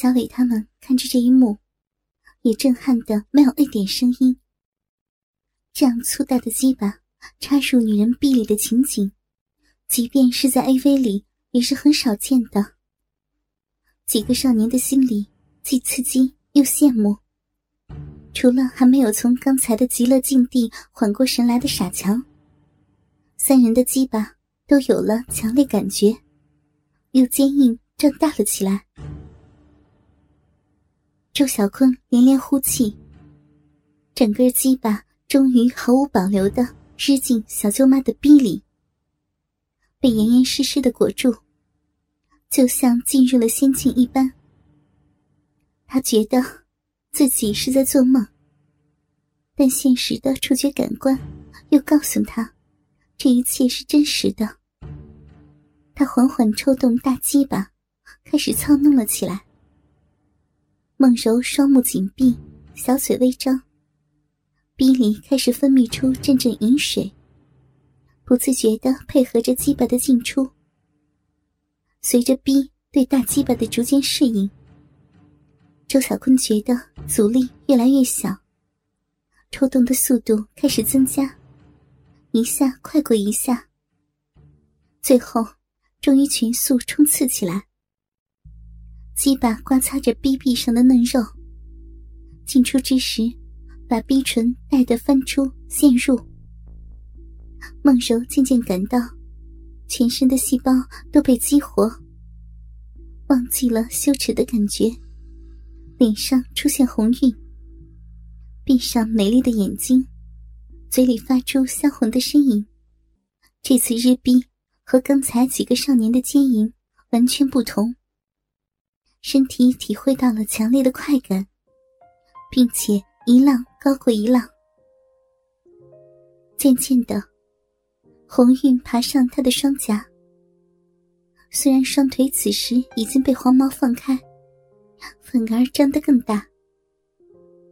小伟他们看着这一幕，也震撼的没有一点声音。这样粗大的鸡巴插入女人臂里的情景，即便是在 AV 里也是很少见的。几个少年的心里既刺激又羡慕。除了还没有从刚才的极乐境地缓过神来的傻强，三人的鸡巴都有了强烈感觉，又坚硬胀大了起来。周小坤连连呼气，整个鸡巴终于毫无保留的织进小舅妈的逼里，被严严实实的裹住，就像进入了仙境一般。他觉得。自己是在做梦，但现实的触觉感官又告诉他，这一切是真实的。他缓缓抽动大鸡巴，开始操弄了起来。梦柔双目紧闭，小嘴微张，鼻里开始分泌出阵阵饮水，不自觉的配合着鸡巴的进出。随着逼对大鸡巴的逐渐适应。周小坤觉得阻力越来越小，抽动的速度开始增加，一下快过一下，最后终于全速冲刺起来。鸡巴刮擦着逼壁上的嫩肉，进出之时，把逼唇带得翻出陷入。梦柔渐渐感到，全身的细胞都被激活，忘记了羞耻的感觉。脸上出现红晕，闭上美丽的眼睛，嘴里发出销魂的呻吟。这次日逼和刚才几个少年的奸淫完全不同，身体体会到了强烈的快感，并且一浪高过一浪。渐渐的，红晕爬上他的双颊，虽然双腿此时已经被黄毛放开。反而张得更大。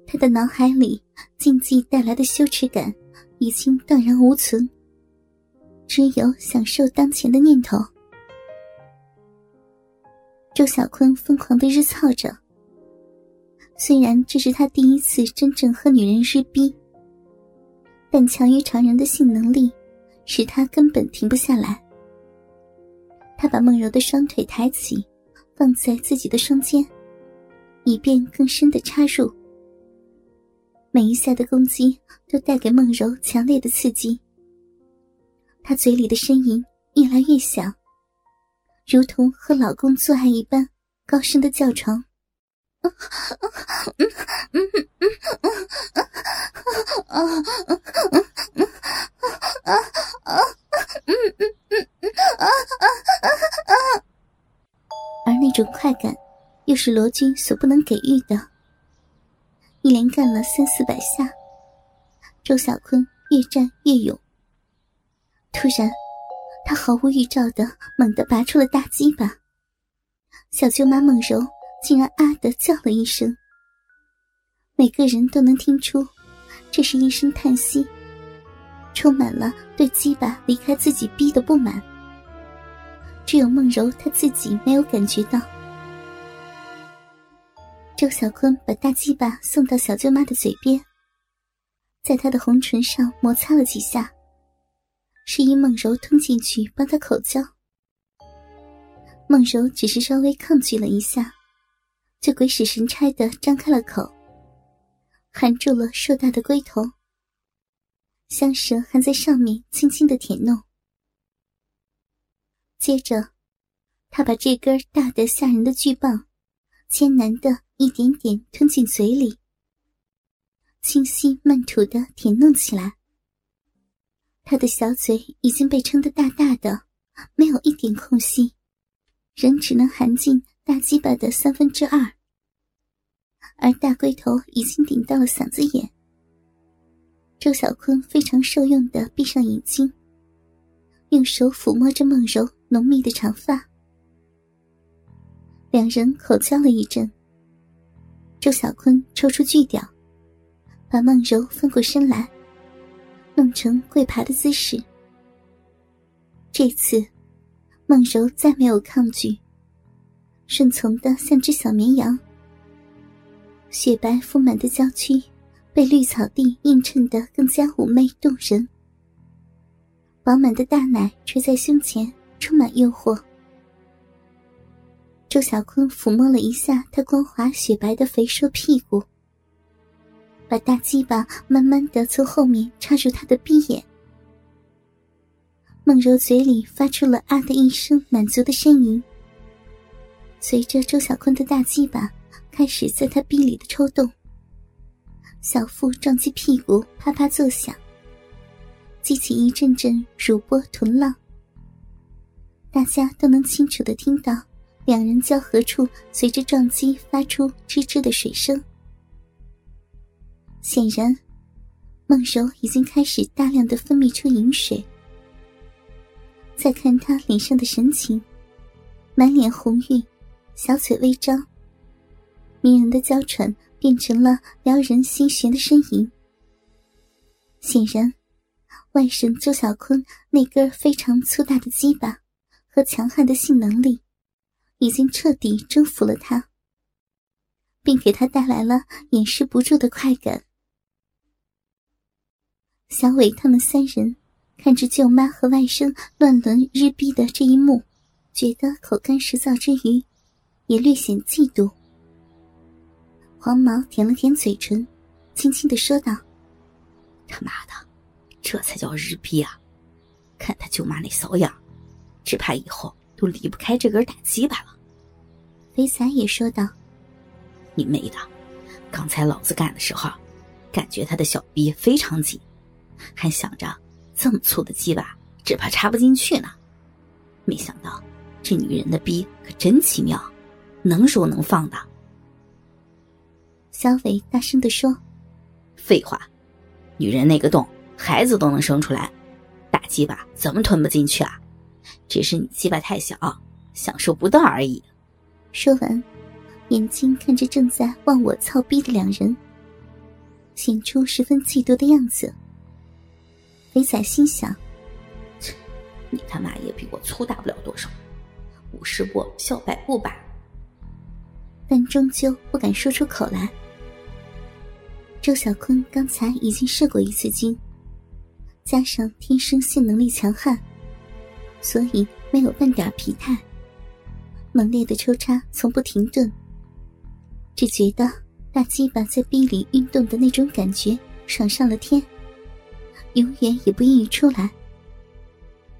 他的脑海里禁忌带来的羞耻感已经荡然无存，只有享受当前的念头。周小坤疯狂的日操着，虽然这是他第一次真正和女人日逼，但强于常人的性能力使他根本停不下来。他把梦柔的双腿抬起，放在自己的双肩。以便更深的插入，每一下的攻击都带给梦柔强烈的刺激。他嘴里的呻吟越来越响，如同和老公做爱一般高声的叫床。而那种快感。又是罗军所不能给予的。一连干了三四百下，周小坤越战越勇。突然，他毫无预兆的猛地拔出了大鸡巴，小舅妈梦柔竟然啊的叫了一声。每个人都能听出，这是一声叹息，充满了对鸡巴离开自己逼的不满。只有梦柔她自己没有感觉到。周小坤把大鸡巴送到小舅妈的嘴边，在她的红唇上摩擦了几下，示意梦柔吞进去帮他口交。梦柔只是稍微抗拒了一下，就鬼使神差的张开了口，含住了硕大的龟头，香舌还在上面轻轻的舔弄。接着，他把这根大的吓人的巨棒，艰难的。一点点吞进嘴里，清晰慢吐的舔弄起来。他的小嘴已经被撑得大大的，没有一点空隙，仍只能含进大鸡巴的三分之二，而大龟头已经顶到了嗓子眼。周小坤非常受用的闭上眼睛，用手抚摸着梦柔浓密的长发，两人口交了一阵。周小坤抽出巨屌，把梦柔翻过身来，弄成跪爬的姿势。这次，梦柔再没有抗拒，顺从的像只小绵羊。雪白丰满的娇躯被绿草地映衬得更加妩媚动人。饱满的大奶垂在胸前，充满诱惑。周小坤抚摸了一下他光滑雪白的肥硕屁股，把大鸡巴慢慢的从后面插入他的逼眼。梦柔嘴里发出了“啊”的一声满足的呻吟，随着周小坤的大鸡巴开始在他逼里的抽动，小腹撞击屁股啪啪作响，激起一阵阵乳波臀浪。大家都能清楚的听到两人交合处随着撞击发出吱吱的水声。显然，梦柔已经开始大量的分泌出饮水。再看他脸上的神情，满脸红晕，小嘴微张，迷人的娇喘变成了撩人心弦的呻吟。显然，外甥周小坤那根非常粗大的鸡巴和强悍的性能力，已经彻底征服了他，并给他带来了掩饰不住的快感。小伟他们三人。看着舅妈和外甥乱伦日逼的这一幕，觉得口干舌燥之余，也略显嫉妒。黄毛舔了舔嘴唇，轻轻的说道：“他妈的，这才叫日逼啊！看他舅妈那骚样，只怕以后都离不开这根大鸡巴了。”肥仔也说道：“你妹的，刚才老子干的时候，感觉他的小逼非常紧，还想着……”这么粗的鸡巴，只怕插不进去呢。没想到，这女人的逼可真奇妙，能收能放的。小伟大声的说：“废话，女人那个洞，孩子都能生出来，大鸡巴怎么吞不进去啊？只是你鸡巴太小，享受不到而已。”说完，眼睛看着正在望我操逼的两人，显出十分嫉妒的样子。肥仔心想：“切你他妈也比我粗大不了多少，五十步笑百步吧。”但终究不敢说出口来。周小坤刚才已经试过一次精，加上天生性能力强悍，所以没有半点疲态。猛烈的抽插从不停顿，只觉得大鸡巴在逼里运动的那种感觉，爽上了天。永远也不愿意出来。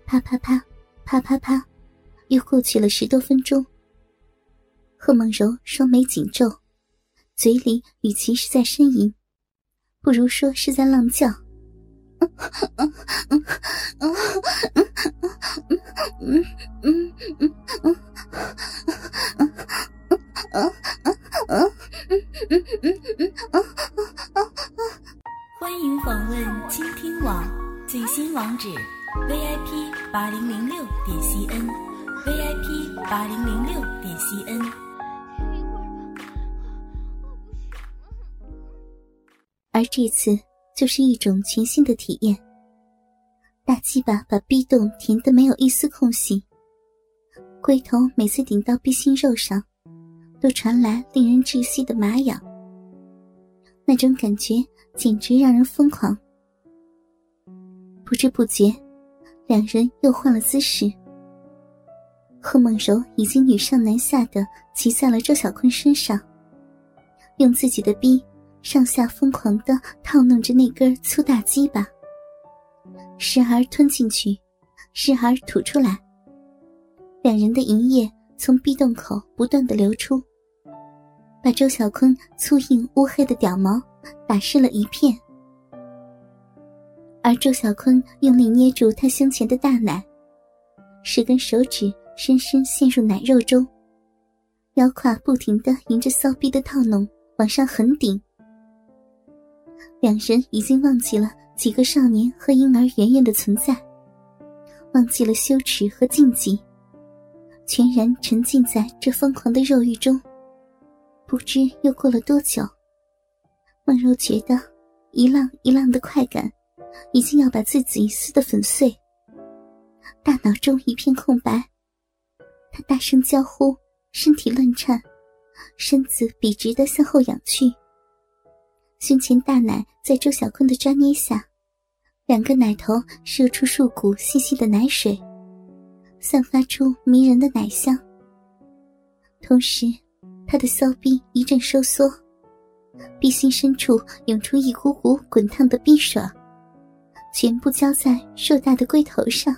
啪啪啪，啪啪啪，又过去了十多分钟。贺梦柔双眉紧皱，嘴里与其是在呻吟，不如说是在浪叫。而这次就是一种全新的体验。大鸡巴把逼洞填得没有一丝空隙，龟头每次顶到逼心肉上，都传来令人窒息的麻痒。那种感觉。简直让人疯狂！不知不觉，两人又换了姿势。贺梦柔已经女上男下的骑在了周小坤身上，用自己的逼上下疯狂的套弄着那根粗大鸡巴，时而吞进去，时而吐出来。两人的营液从壁洞口不断的流出，把周小坤粗硬乌黑的屌毛。打湿了一片，而周小坤用力捏住他胸前的大奶，十根手指深深陷入奶肉中，腰胯不停的迎着骚逼的套弄往上横顶。两人已经忘记了几个少年和婴儿圆圆的存在，忘记了羞耻和禁忌，全然沉浸在这疯狂的肉欲中。不知又过了多久。梦柔觉得一浪一浪的快感，已经要把自己撕得粉碎。大脑中一片空白，她大声娇呼：“身体乱颤，身子笔直的向后仰去。胸前大奶在周小坤的抓捏下，两个奶头射出数股细细的奶水，散发出迷人的奶香。同时，他的骚逼一阵收缩，逼心深处涌出一股股滚烫的逼水，全部浇在硕大的龟头上。